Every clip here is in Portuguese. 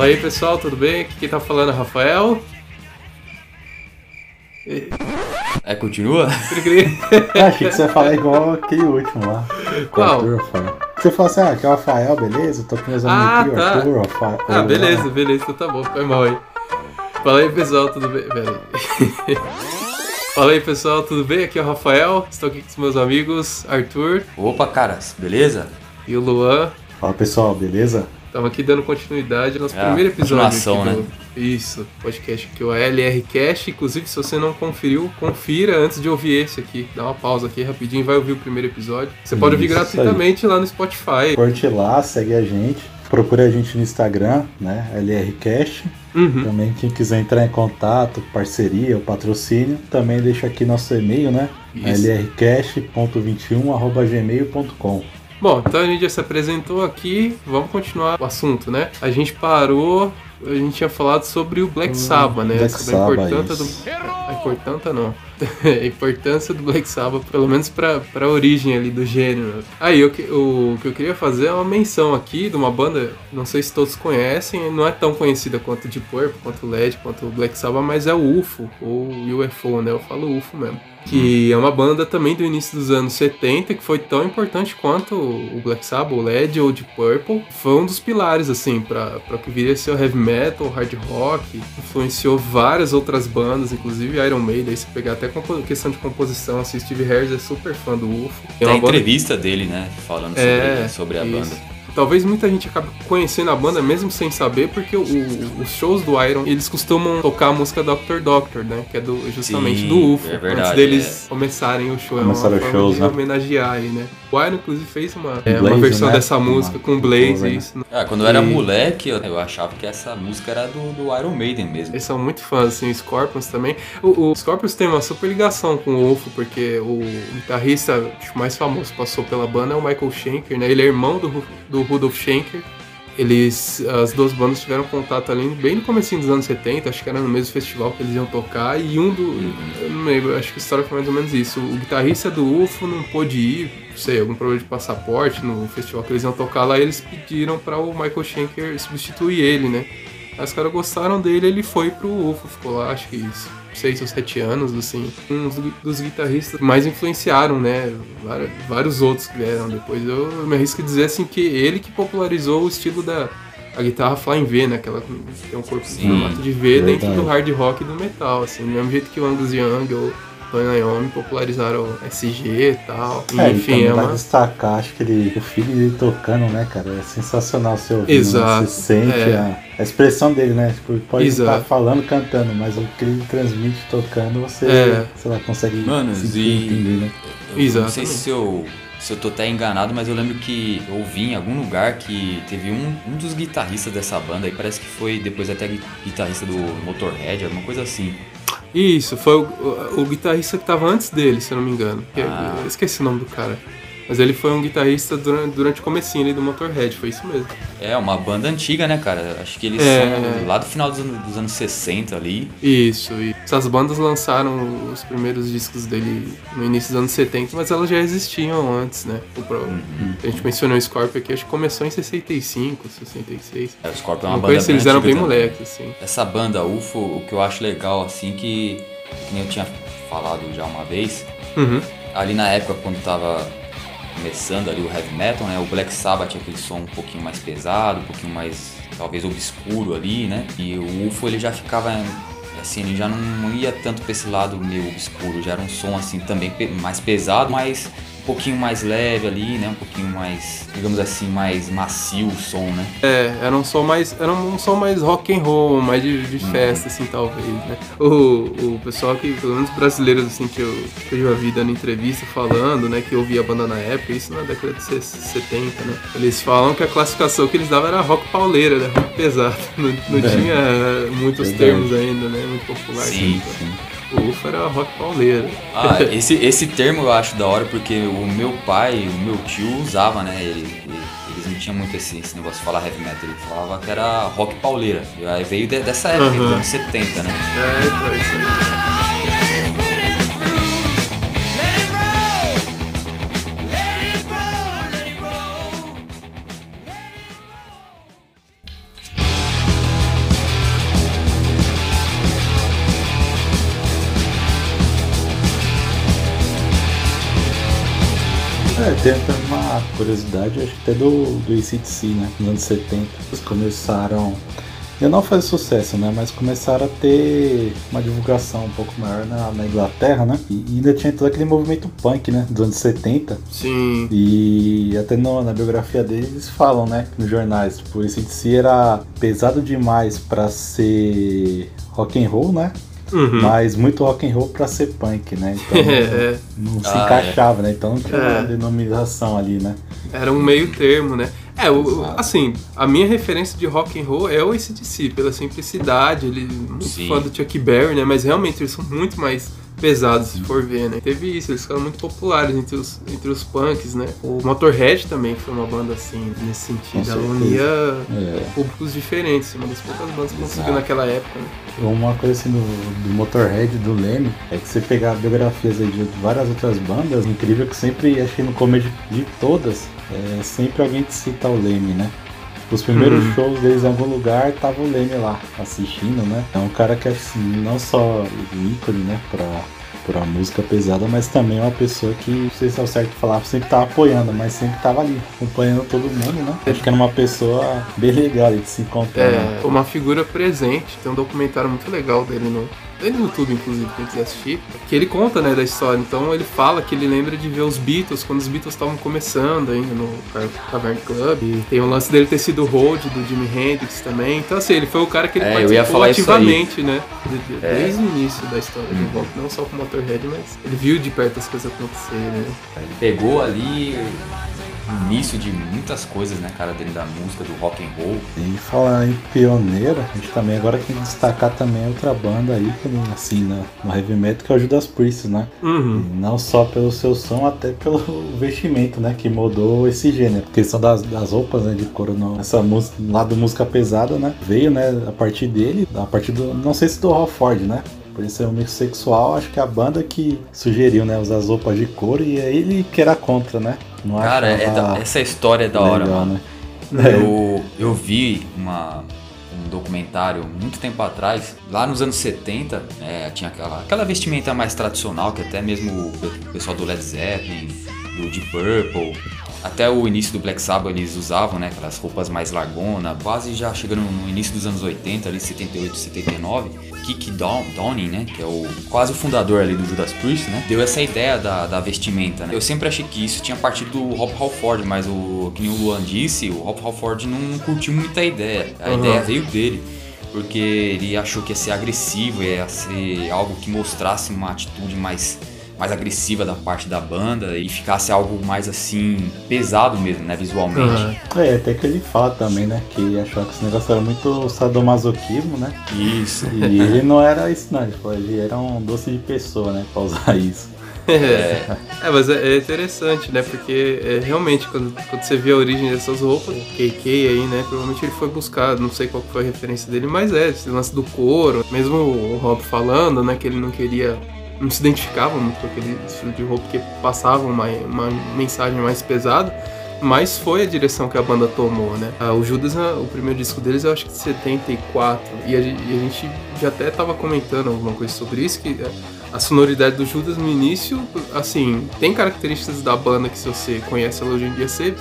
Fala aí pessoal, tudo bem? Aqui quem tá falando é Rafael. É, continua? Eu achei que você ia falar igual aquele último lá. Qual? Arthur, Rafael. Você falou assim, ah, que é o Rafael, beleza? Tô com meus amigos Ah, aqui, o tá. Arthur, o Rafael. Ah, beleza, beleza, então tá bom, foi mal aí. Fala aí pessoal, tudo bem? Pera aí. Fala aí pessoal, tudo bem? Aqui é o Rafael, estou aqui com os meus amigos Arthur Opa, caras, beleza? e o Luan. Fala pessoal, beleza? Estamos aqui dando continuidade ao nosso é, primeiro episódio. Aqui né? do... Isso, podcast que o LR Cash. Inclusive, se você não conferiu, confira antes de ouvir esse aqui. Dá uma pausa aqui rapidinho, vai ouvir o primeiro episódio. Você Isso pode ouvir gratuitamente aí. lá no Spotify. Curte lá, segue a gente. Procure a gente no Instagram, né? LR Cash. Uhum. Também quem quiser entrar em contato, parceria ou patrocínio, também deixa aqui nosso e-mail, né? lrcash.21@gmail.com. Bom, então a gente já se apresentou aqui, vamos continuar o assunto, né? A gente parou, a gente tinha falado sobre o Black Sabbath, né? Hum, Black sobre a importância do. isso. A importância não. a importância do Black Sabbath, pelo menos pra, pra origem ali do gênero. Aí, o que, o que eu queria fazer é uma menção aqui de uma banda, não sei se todos conhecem, não é tão conhecida quanto o Deep Purple, quanto o LED, quanto o Black Sabbath, mas é o UFO, ou UFO, né? Eu falo UFO mesmo. Que é uma banda também do início dos anos 70, que foi tão importante quanto o Black Sabbath, o LED ou o Deep Purple. Foi um dos pilares, assim, para o que viria a ser o heavy metal, o hard rock. Influenciou várias outras bandas, inclusive Iron Maiden. Aí você pegar até questão de composição, assim, Steve Harris é super fã do UFO. Tem uma a banda- entrevista dele, né? Falando É, sobre, sobre a isso. banda. Talvez muita gente acabe conhecendo a banda mesmo sem saber, porque o- o- os shows do Iron, eles costumam tocar a música Doctor Doctor, né? Que é do, justamente Sim, do UFO, é verdade, antes deles começarem o show. É uma Começaram os forma shows, de né? homenagear aí, né? O Iron, inclusive, fez uma, é, uma Blaze, versão né? dessa Uma- música com um Blaze, cover, né? isso. Ah, quando eu era E- moleque, eu, eu achava que essa música era do, do Iron Maiden mesmo. Eles são muito fãs, assim, o Scorpions também. O, o Scorpions tem uma super ligação com o UFO, porque o guitarrista mais famoso que passou pela banda é o Michael Schenker, né? Ele é irmão do, Ru- do Rudolf Schenker. Eles, as duas bandas tiveram contato ali bem no comecinho dos anos 70, acho que era no mesmo festival que eles iam tocar, e um do. Eu não lembro, acho que a história foi mais ou menos isso. O guitarrista do UFO não pôde ir, não sei, algum problema de passaporte no festival que eles iam tocar lá, e eles pediram para o Michael Schenker substituir ele, né? Aí os caras gostaram dele, ele foi pro UFO, ficou lá, acho que isso, seis ou sete anos, assim. Um dos, guitarristas mais influenciaram, né? Vários, vários outros que vieram depois. Eu me arrisco a dizer, assim, que ele que popularizou o estilo da a guitarra Flying V, né? Aquela que tem um corpo Sim, formato de V dentro verdade. do hard rock e do metal, assim. Do mesmo jeito que o Angus Young ou Tony Iommi popularizaram o SG e tal. É, e Enfim, também é uma... destacar, acho que ele, o filho dele tocando, né, cara? É sensacional você ouvir. Exato, Você sente é. a, a expressão dele, né? Tipo, ele pode estar Exato. falando, cantando, mas o que ele transmite tocando, você, É. sei lá, consegue Mano, sentir, e- entender, né? Eu não sei se eu, se eu tô até enganado, mas eu lembro que eu ouvi em algum lugar que teve um, um dos guitarristas dessa banda aí, parece que foi depois até gui- guitarrista do Motorhead, alguma coisa assim. Isso, foi o, o, o guitarrista que tava antes dele, se eu não me engano. Que- Ah. Eu esqueci o nome do cara. Mas ele foi um guitarrista durante, durante o comecinho ali do Motorhead, foi isso mesmo. É, uma banda antiga, né, cara? Acho que eles É. são lá do final dos anos, dos anos 60 ali. Isso, e essas bandas lançaram os primeiros discos dele no início dos anos 70, mas elas já existiam antes, né? Uhum. A gente mencionou o Scorpio aqui, acho que começou em 65, 66. É, o Scorpion é uma Não banda conheci, eles eram bem moleques, assim. Essa banda UFO, o que eu acho legal, assim, que, que nem eu tinha falado já uma vez, Uhum. ali na época quando tava começando ali o heavy metal, né? O Black Sabbath aquele som um pouquinho mais pesado, um pouquinho mais talvez obscuro ali, né? E o UFO ele já ficava assim, ele já não ia tanto pra esse lado meio obscuro, já era um som assim também mais pesado, mas um pouquinho mais leve ali, né? Um pouquinho mais, digamos assim, mais macio o som, né? É, era um som mais. Era um som mais rock and roll, mais de, de Uhum. festa, assim, talvez, né? O, o pessoal que, pelo menos brasileiros, assim, que eu, que eu já vi dando entrevista falando, né, que eu ouvia a banda na época, isso na década de 70, né? Eles falam que a classificação que eles davam era rock pauleira, né? Rock pesado. Não, não É. tinha muitos Verdade. termos ainda, né? Muito popular. Sim, assim. sim. O UFO era rock pauleira. Ah, esse, esse termo eu acho da hora porque o meu pai, o meu tio usava, né? Ele, ele- eles não tinham muito esse, esse negócio de falar heavy metal, ele falava que era rock pauleira. E aí veio de- dessa época, Aham. dos anos 70, né? É, então, é isso aí. Tem até uma curiosidade, acho que até do, do ACDC, né? Nos anos 70. Eles começaram. Eu não faz sucesso, né? Mas começaram a ter uma divulgação um pouco maior na, na Inglaterra, né? E ainda tinha todo aquele movimento punk, né? Dos anos 70. Sim. E até no, na biografia deles eles falam, né? Nos jornais, tipo, esse de si era pesado demais pra ser rock and roll, né? Uhum. Mas muito rock and roll pra ser punk, né? Então É, não se Ah, encaixava, né? Então não tinha É. uma denominação ali, né? Era um meio termo, né? É, o, assim, a minha referência de rock and roll é o ACDC, pela simplicidade, ele muito Sim. fã do Chuck Berry, né? Mas realmente eles são muito mais pesados, se for ver, né? Teve isso, eles ficaram muito populares entre os, entre os punks, né? O Motorhead também foi uma banda assim, nesse sentido. Ela unia É. públicos diferentes, uma das poucas bandas que conseguiu naquela época, né? Uma coisa assim do, do Motorhead, do Leme, é que você pegar biografias de várias outras bandas, incrível que sempre, acho que no começo de, de todas, é, sempre alguém te cita o Leme, né? Os primeiros Uhum. shows deles em algum lugar, tava o Leme lá, assistindo, né? É um cara que assim, não só ícone, né, pra, pra música pesada, mas também é uma pessoa que, não sei se é o certo falar, sempre tava apoiando, mas sempre tava ali, acompanhando todo mundo, né? Acho que era uma pessoa bem legal de se encontrar, né? É, uma figura presente. Tem um documentário muito legal dele no, dele no YouTube, inclusive, quem quiser assistir. Que ele conta, né, da história. Então ele fala que ele lembra de ver os Beatles quando os Beatles estavam começando ainda no Cavern Club. E tem o lance dele ter sido hold do Jimi Hendrix também. Então, assim, ele foi o cara que ele É, participou ativamente, né? É. Desde o início da história do Uhum. rock. Não só com o Motorhead, mas ele viu de perto as coisas acontecerem, né? Ele pegou ali início de muitas coisas, né, cara, dentro da música, do rock and roll. E falar em pioneira, a gente também agora tem que destacar também outra banda aí, assim, no, no heavy metal, que é o Judas Priest, né? Uhum. E não só pelo seu som, até pelo vestimento, né? Que mudou esse gênero. A questão das, das roupas né, de couro, no, essa música, lado música pesada, né? Veio, né, a partir dele, a partir do, não sei se do Halford, né? Por isso é um mix sexual, acho que a banda que sugeriu, né, usar as roupas de couro e é ele que era contra, né? Não Cara, é da- essa história é da hora, legal, mano. né? Eu, eu vi uma, um documentário muito tempo atrás, lá nos anos 70, é, tinha aquela, aquela vestimenta mais tradicional que até mesmo o pe- pessoal do Led Zeppelin, do Deep Purple, até o início do Black Sabbath eles usavam, né, aquelas roupas mais largona, quase já chegando no início dos anos 80, ali 78, 79, Kiki Dawn- Downing, né, que é o quase o fundador ali do Judas Priest, né, deu essa ideia da, da vestimenta, né. Eu sempre achei que isso tinha partido do Rob Halford, mas o que nem o Luan disse, o Rob Halford não curtiu muita ideia, a Uhum. ideia veio dele. Porque ele achou que ia ser agressivo, ia ser algo que mostrasse uma atitude mais mais agressiva da parte da banda e ficasse algo mais assim pesado mesmo, né, visualmente. Uhum. É, até que ele fala também, né? Que achou que esse negócio era muito sadomasoquismo, né? Isso. E ele não era isso, não. Ele, falou, ele era um doce de pessoa, né? Pra usar isso. É, é, mas é, é interessante, né? Porque é, realmente, quando, quando você vê a origem dessas roupas, o KK aí, né? Provavelmente ele foi buscar, não sei qual que foi a referência dele, mas é, esse lance do couro. Mesmo o Rob falando, né? Que ele não queria, não se identificava muito com aquele estilo de roupa, porque passava uma, uma mensagem mais pesada. Mas foi a direção que a banda tomou, né? Ah, o Judas, ah, o primeiro disco deles, eu acho que de 74. E a, gen- a gente já até tava comentando alguma coisa sobre isso, que ah, a sonoridade do Judas no início, assim, tem características da banda que se você conhece ela hoje em dia, você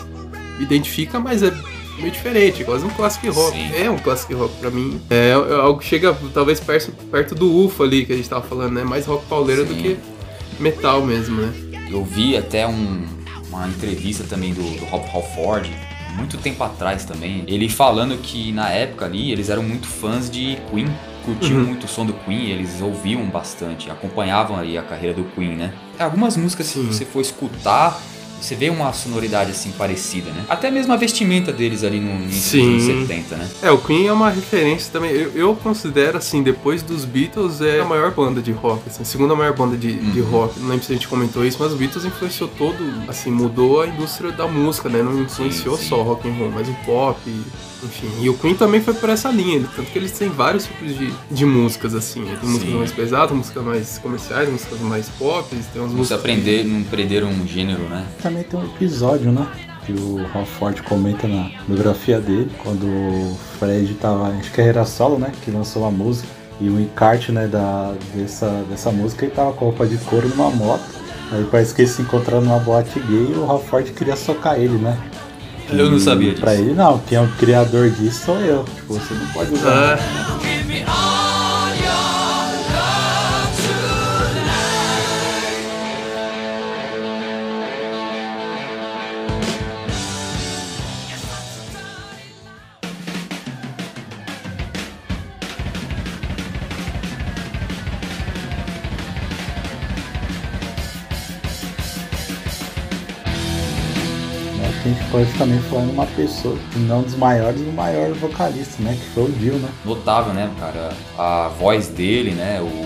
identifica, mas é meio diferente, é quase um classic rock. Sim. É um classic rock pra mim. É, é algo que chega talvez perto, perto do UFO ali que a gente tava falando, né? Mais rock pauleira do Sim. que metal mesmo, né? Eu vi até um- uma entrevista também do, do Rob Halford, muito tempo atrás também, ele falando que na época ali eles eram muito fãs de Queen, curtiam Uhum. muito o som do Queen, eles ouviam bastante, acompanhavam ali a carreira do Queen, né? Algumas músicas, se você for escutar, você vê uma sonoridade assim parecida, né? Até mesmo a vestimenta deles ali no início dos anos Sim. 70, né? É, o Queen é uma referência também. Eu, eu considero, assim, depois dos Beatles, é a maior banda de rock, assim, a segunda maior banda de, de Uhum. rock. Não lembro se a gente comentou isso, mas os Beatles influenciou todo, assim, mudou a indústria da música, né? Não influenciou sim. só o rock and roll, mas o pop, enfim. E o Queen também foi por essa linha, tanto que eles têm vários tipos de, de músicas, assim. Tem músicas Sim. mais pesadas, músicas mais comerciais, músicas mais pop, tem umas músicas... aprender, não perderam um gênero, né? Também tem um episódio, né? Que o Halford comenta na biografia dele, quando o Fred tava em carreira solo, né? Que lançou a música. E o encarte, né, da, dessa, dessa música, ele tava com roupa de couro numa moto. Aí parece que eles se encontraram numa boate gay e o Halford queria socar ele, né? Eu não sabia disso. Pra ele não, quem é o criador disso sou eu. Tipo, você não pode usar. Ah, Que a gente pode também falar numa pessoa, não dos maiores, o maior vocalista, né? Que foi o Dio, né? Notável, né, cara? A voz dele, né? O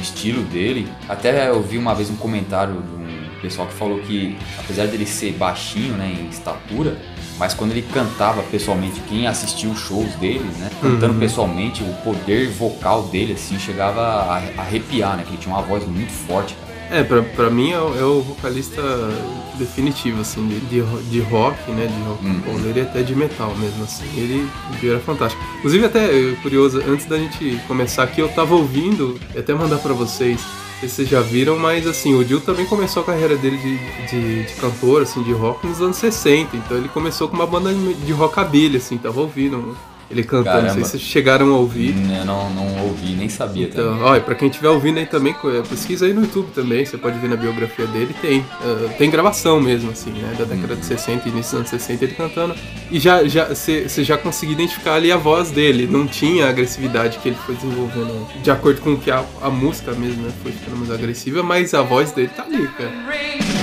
estilo dele. Até eu vi uma vez um comentário de um pessoal que falou que, apesar dele ser baixinho, né, em estatura, mas quando ele cantava pessoalmente, quem assistiu os shows dele, né, cantando Uhum. pessoalmente, o poder vocal dele, assim, chegava a arrepiar, né, que ele tinha uma voz muito forte, cara. É, pra, pra mim é o, é o vocalista definitivo, assim, de, de, ro- de rock, né? De rock Uhum. pauleiro e até de metal mesmo, assim. Ele, ele era fantástico. Inclusive, até, eh, curioso, antes da gente começar aqui, eu tava ouvindo, e até mandar pra vocês, não sei se vocês já viram, mas assim, o Dio também começou a carreira dele de, de, de cantor, assim, de rock nos anos 60. Então ele começou com uma banda de rockabilly, assim, tava ouvindo ele cantando. Não sei se vocês chegaram a ouvir. Eu não, não ouvi, nem sabia Então, também. olha, pra quem estiver ouvindo aí também, é, pesquisa aí no YouTube também, você pode ver na biografia dele, tem. ah, tem gravação mesmo, assim, né? Da década de 60 e início dos anos 60 ele cantando. E já já você já conseguia identificar ali a voz dele, não tinha a agressividade que ele foi desenvolvendo, de acordo com que a, a música mesmo, né? Foi ficando mais agressiva, mas a voz dele tá ali, cara.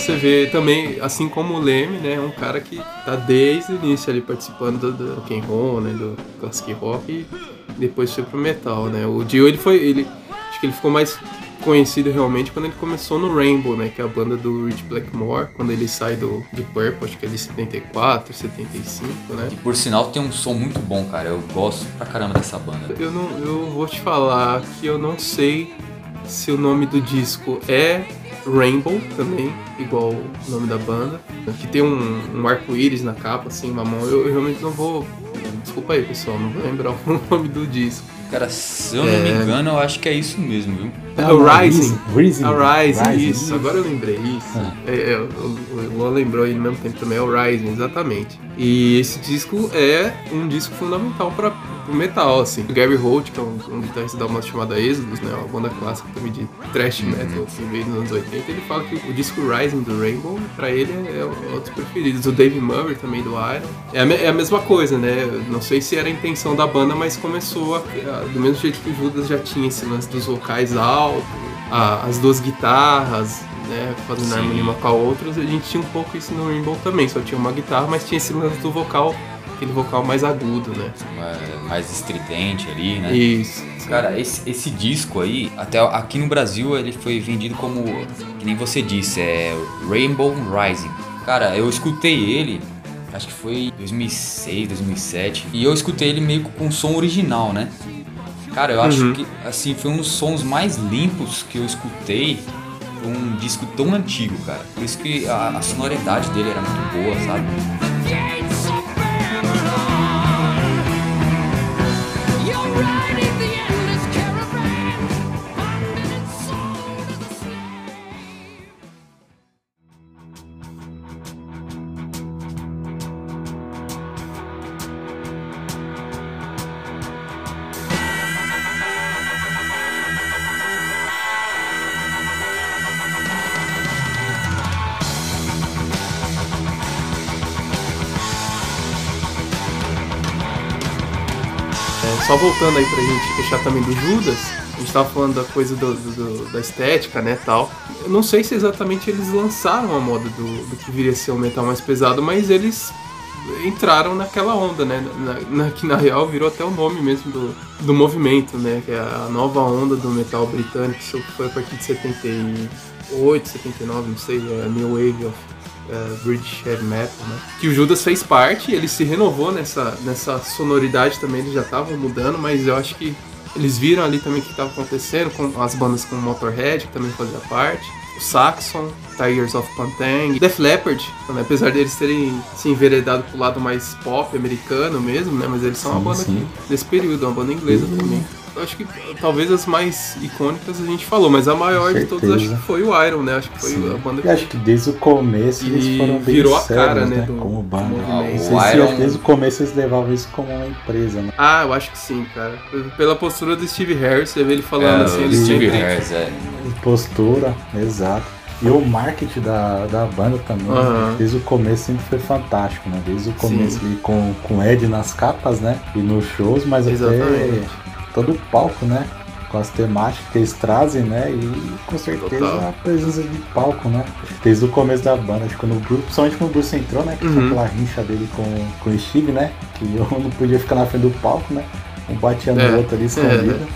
Você vê também, assim como o Leme, né, um cara que tá desde o início ali participando do, do rock and roll, né, do classic rock e depois foi pro metal, né. O Dio, ele foi, ele, acho que ele ficou mais conhecido realmente quando ele começou no Rainbow, né, que é a banda do Rich Blackmore, quando ele sai do de Purple, acho que é de 74, 75, né. E por sinal tem um som muito bom, cara. Eu gosto pra caramba dessa banda. Eu não, eu vou te falar que eu não sei se o nome do disco é Rainbow também, igual o nome da banda, que tem um, um arco-íris na capa, assim, uma mão. Eu, eu realmente não vou. Desculpa aí, pessoal, não vou lembrar o nome do disco. Cara, se eu não me É. engano, eu acho que é isso mesmo, viu? É Não, o não, Rising. Rising. A Rising, Rising, isso, isso. agora eu lembrei, isso. Ah. É, é, o, o Luan lembrou aí no mesmo tempo também, é o Rising, exatamente. E esse disco é um disco fundamental para o metal, assim. O Gary Holt, que é um, um guitarrista da banda chamada Exodus, né, uma banda clássica também de thrash metal, que veio nos anos 80, ele fala que o disco Rising do Rainbow, pra ele, é um dos preferidos. O Dave Murray também, do Iron. É a, é a mesma coisa, né? Não sei se era a intenção da banda, mas começou a, a- do mesmo jeito que o Judas já tinha esse lance dos vocais altos, as duas guitarras, né, fazendo Sim. harmonia uma com a outra, a gente tinha um pouco isso no Rainbow também, só tinha uma guitarra, mas tinha esse lance do vocal, aquele vocal mais agudo, né? Mais estridente ali, né? Isso. Cara, esse, esse disco aí, até aqui no Brasil, ele foi vendido como, que nem você disse, é Rainbow Rising. Cara, eu escutei ele, acho que foi 2006, 2007, e eu escutei ele meio que com o som original, né? Cara, eu acho Uhum. que, assim, foi um dos sons mais limpos que eu escutei pra um disco tão antigo, cara. Por isso que a, a sonoridade dele era muito boa, sabe? É, só voltando aí pra gente fechar também do Judas, a gente tava falando da coisa do, do- da estética, né, tal. Eu não sei se exatamente eles lançaram a moda do, do que viria a ser um metal mais pesado, mas eles entraram naquela onda, né, na, na- que na real virou até o nome mesmo do, do movimento, né, que é a nova onda do metal britânico, isso foi a partir de 78, 79, não sei, é New Wave of é, British Heavy Metal, né? Que o Judas fez parte, ele se renovou nessa, nessa sonoridade também, eles já estavam mudando, mas eu acho que eles viram ali também o que estava acontecendo com as bandas como Motorhead, que também fazia parte. o Saxon, Tigers of Pantang, Def Leppard, né? apesar deles terem se enveredado pro lado mais pop americano mesmo, né? Mas eles são uma Sim, banda sim. que, desse período, uma banda inglesa também. Acho que talvez as mais icônicas a gente falou, mas a maior de todas acho que foi o Iron, né? Acho que foi Sim. a banda E acho que desde o começo eles foram bem virou a sérios, cara, né, né? do- como banda. movimento. Não O sei se Iron- desde o começo eles levavam isso como uma empresa, né? Ah, eu acho que sim, cara. Pela postura do Steve Harris, você vê ele falando É, assim, o eles Steve sempre... Harris, é. Postura, exato. E o marketing da, da banda também? Aham. desde o começo sempre foi fantástico, né? Desde o começo Sim. ali com, com o Ed nas capas, né? E nos shows, mas até Exatamente. Todo o palco, né? Com as temáticas que eles trazem, né? E com certeza Total. a presença de palco, né? Desde o começo da banda, acho que quando o Bruce, principalmente quando o Bruce entrou, né? Que Uhum. foi aquela rincha dele com, com o Steve, né? Que um não podia ficar na frente do palco, né? Um batia no É. outro ali escondido.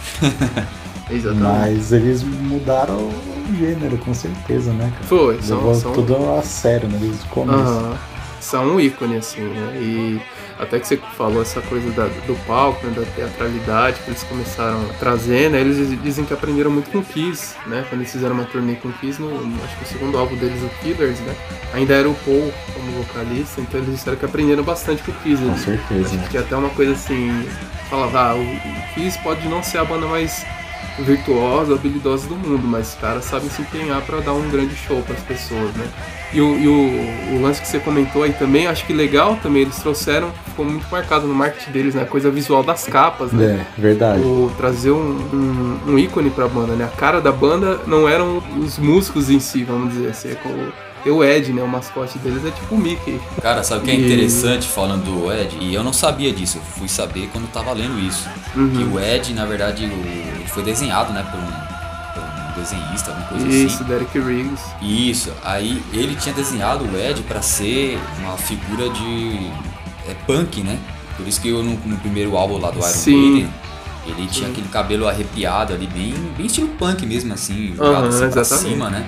Exatamente. Mas eles mudaram o gênero, com certeza, né, cara? Foi, são, Levou são, tudo a sério, né? Desde o começo. Aham. são um ícone, assim, né? E até que você falou essa coisa da- do palco, né? da teatralidade que eles começaram a trazer, né? Eles dizem que aprenderam muito com o Kiss, né? Quando eles fizeram uma turnê com o Kiss, no, no- acho que o segundo álbum deles, o Killers, né? Ainda era o Paul como vocalista, então eles disseram que aprenderam bastante com o Kiss. Com Eles- certeza, Acho né? que tinha até uma coisa assim, falava, ah, o Kiss pode não ser a banda mais virtuosa, habilidosa do mundo, mas os caras sabem se empenhar pra dar um grande show pras pessoas, né? E, o, e o, o lance que você comentou aí também, acho que legal também, eles trouxeram, ficou muito marcado no marketing deles, né? A coisa visual das capas, né? É, verdade. O, trazer um, um, um ícone pra banda, né? A cara da banda não eram os músicos em si, vamos dizer assim. É como, o Ed, né? O mascote deles é tipo o Mickey. Cara, sabe o que é E- interessante falando do Ed? E eu não sabia disso, eu fui saber quando tava lendo isso. Uhum. Que o Ed, na verdade, o- ele foi desenhado, né, por um desenhista, alguma coisa Isso, assim. Derek Riggs. Isso, aí ele tinha desenhado o Ed pra ser uma figura de é, punk, né? Por isso que eu, no, no primeiro álbum lá do Iron Sim. Maiden, ele tinha aquele cabelo arrepiado ali, bem, bem estilo punk mesmo, assim, jogado Aham, assim pra exatamente. cima, né?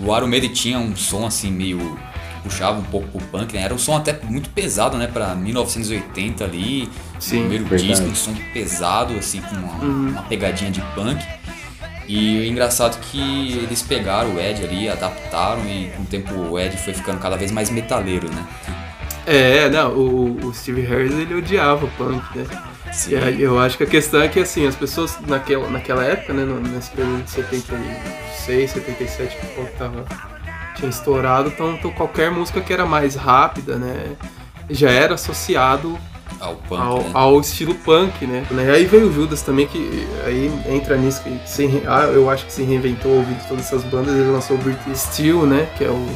O Iron Maiden tinha um som assim meio que puxava um pouco pro punk, né? Era um som até muito pesado, né, Pra 1980 ali. Sim, o primeiro verdade. disco, um som pesado assim com uma, Uhum. uma pegadinha de punk. E o engraçado é que eles pegaram o Ed ali, adaptaram e com o tempo o Ed foi ficando cada vez mais metaleiro, né? É, não, o, o Steve Harris ele odiava o punk, né? Sim. E eu acho que a questão é que assim, as pessoas naquela, naquela época, né, nesse período de 76, 77, que o punk tava, tinha estourado, então, então qualquer música que era mais rápida, né, já era associado Ao punk, ao, né? ao estilo punk, né? E aí veio o Judas também, que aí entra nisso, que se, ah, eu acho que se reinventou ouvindo todas essas bandas, ele lançou o Britney Steel, né, que é o...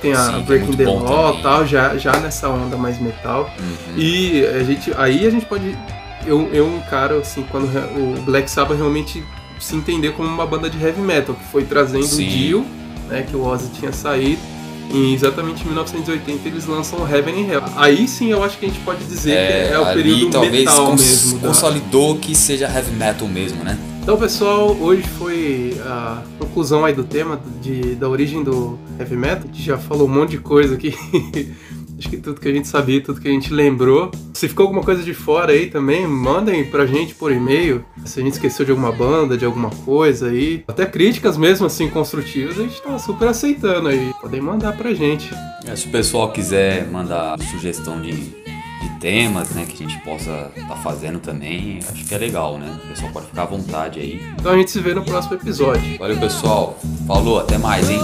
Tem a Sim, é Breaking muito the Law tal, já, já nessa onda mais metal. Uhum. E a gente, aí a gente pode. Eu, eu encaro assim, quando o Black Sabbath realmente se entender como uma banda de heavy metal, que foi trazendo Sim. o Dio, né, que o Ozzy tinha saído. E exatamente em 1980 eles lançam Heaven and Hell. Aí sim eu acho que a gente pode dizer que é o período talvez metal cons- mesmo. da- consolidou que seja heavy metal mesmo, né? Então, pessoal, hoje foi a conclusão aí do tema de, da origem do heavy metal. A gente já falou um monte de coisa aqui. Acho que tudo que a gente sabia, tudo que a gente lembrou. Se ficou alguma coisa de fora aí também, mandem pra gente por e-mail. Se a gente esqueceu de alguma banda, de alguma coisa aí. Até críticas mesmo assim construtivas, a gente tá super aceitando aí. Podem mandar pra gente. É, se o pessoal quiser mandar sugestão de, de temas, né, que a gente possa estar fazendo também, acho que é legal, né? O pessoal pode ficar à vontade aí. Então a gente se vê no próximo episódio. Valeu, pessoal. Falou, até mais, hein?